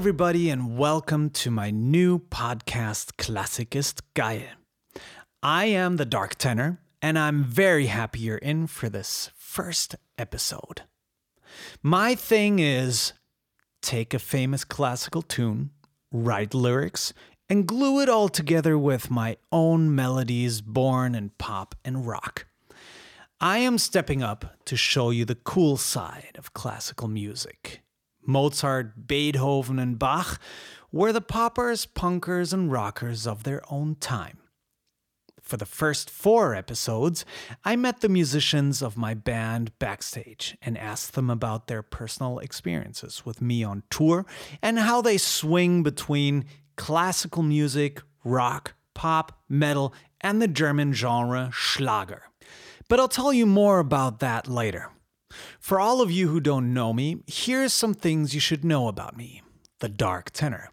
Everybody, and welcome to my new podcast, Klassik ist geil. I am the Dark Tenor, and I'm very happy you're in for this first episode. My thing is take a famous classical tune, write lyrics, and glue it all together with my own melodies born in pop and rock. I am stepping up to show you the cool side of classical music. Mozart, Beethoven, and Bach were the poppers, punkers, and rockers of their own time. For the first four episodes, I met the musicians of my band backstage and asked them about their personal experiences with me on tour and how they swing between classical music, rock, pop, metal, and the German genre Schlager. But I'll tell you more about that later. For all of you who don't know me, here's some things you should know about me the dark tenor.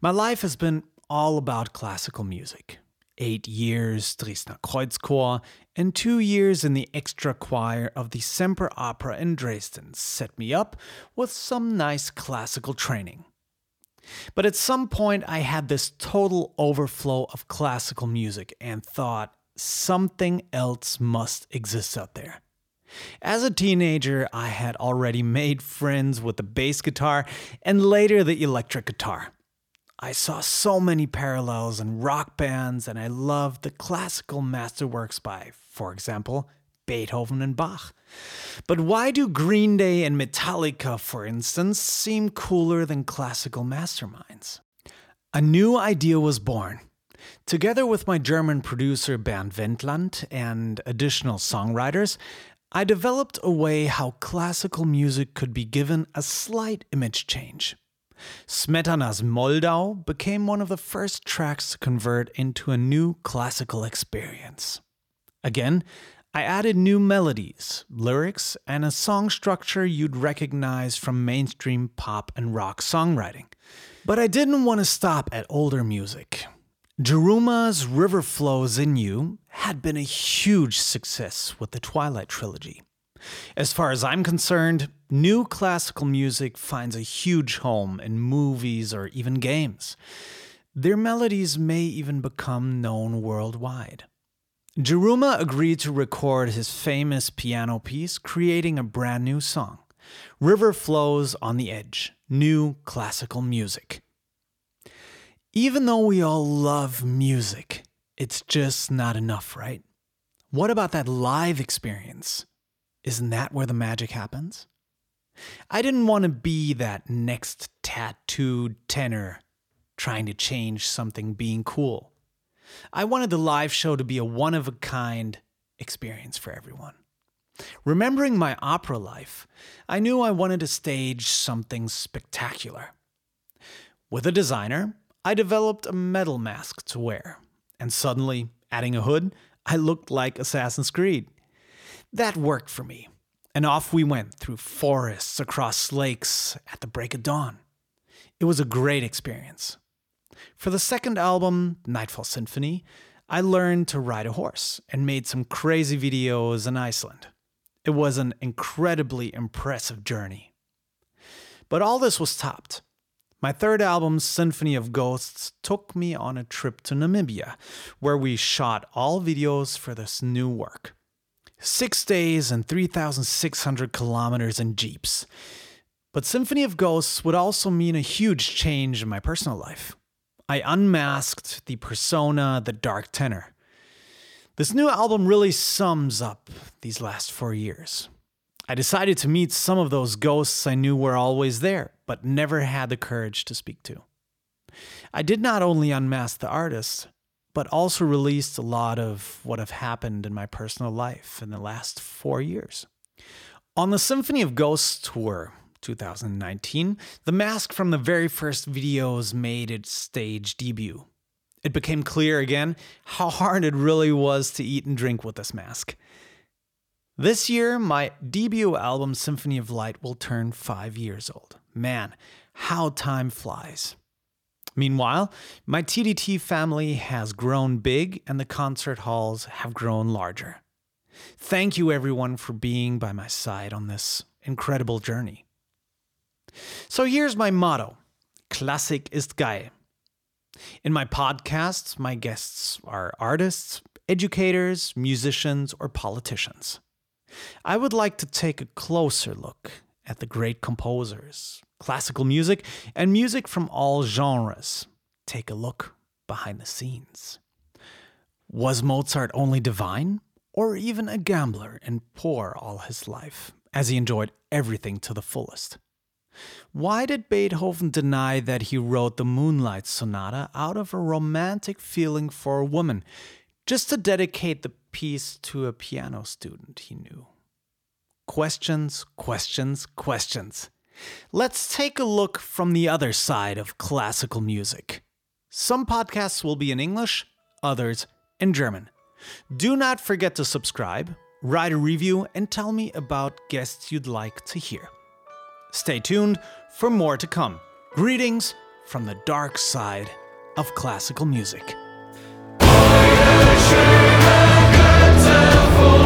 My life has been all about classical music eight years Dresdner Kreuzchor, and two years in the extra choir of the Semper Opera in Dresden set me up with some nice classical training. But at some point, I had this total overflow of classical music and thought something else must exist out there. As a teenager, I had already made friends with the bass guitar and later the electric guitar. I saw so many parallels in rock bands, and I loved the classical masterworks by, for example, Beethoven and Bach. But why do Green Day and Metallica, for instance, seem cooler than classical masterminds? A new idea was born. Together with my German producer Bernd Wendland and additional songwriters, I developed a way how classical music could be given a slight image change. Smetana's Moldau became one of the first tracks to convert into a new classical experience. Again, I added new melodies, lyrics, and a song structure you'd recognize from mainstream pop and rock songwriting. But I didn't want to stop at older music. Yiruma's River Flows in You had been a huge success with the Twilight trilogy. As far as I'm concerned, new classical music finds a huge home in movies or even games. Their melodies may even become known worldwide. Yiruma agreed to record his famous piano piece, creating a brand new song River Flows on the Edge, new classical music. Even though we all love music, it's just not enough, right? What about that live experience? Isn't that where the magic happens? I didn't want to be that next tattooed tenor trying to change something being cool. I wanted the live show to be a one of a kind experience for everyone. Remembering my opera life, I knew I wanted to stage something spectacular. With a designer, I developed a metal mask to wear, and suddenly, adding a hood, I looked like Assassin's Creed. That worked for me, and off we went through forests, across lakes, at the break of dawn. It was a great experience. For the second album, Nightfall Symphony, I learned to ride a horse and made some crazy videos in Iceland. It was an incredibly impressive journey. But all this was topped. My third album, Symphony of Ghosts, took me on a trip to Namibia, where we shot all videos for this new work. Six days and 3,600 kilometers in Jeeps. But Symphony of Ghosts would also mean a huge change in my personal life. I unmasked the persona, the dark tenor. This new album really sums up these last four years. I decided to meet some of those ghosts I knew were always there, but never had the courage to speak to. I did not only unmask the artist, but also released a lot of what have happened in my personal life in the last four years. On the Symphony of Ghosts tour, 2019, the mask from the very first videos made its stage debut. It became clear again how hard it really was to eat and drink with this mask. This year, my debut album, Symphony of Light, will turn five years old. Man, how time flies. Meanwhile, my TDT family has grown big and the concert halls have grown larger. Thank you, everyone, for being by my side on this incredible journey. So here's my motto Klassik ist geil. In my podcasts, my guests are artists, educators, musicians, or politicians. I would like to take a closer look at the great composers, classical music, and music from all genres. Take a look behind the scenes. Was Mozart only divine, or even a gambler and poor all his life, as he enjoyed everything to the fullest? Why did Beethoven deny that he wrote the Moonlight Sonata out of a romantic feeling for a woman, just to dedicate the piece to a piano student he knew? Questions, questions, questions. Let's take a look from the other side of classical music. Some podcasts will be in English, others in German. Do not forget to subscribe, write a review, and tell me about guests you'd like to hear. Stay tuned for more to come. Greetings from the dark side of classical music. Vor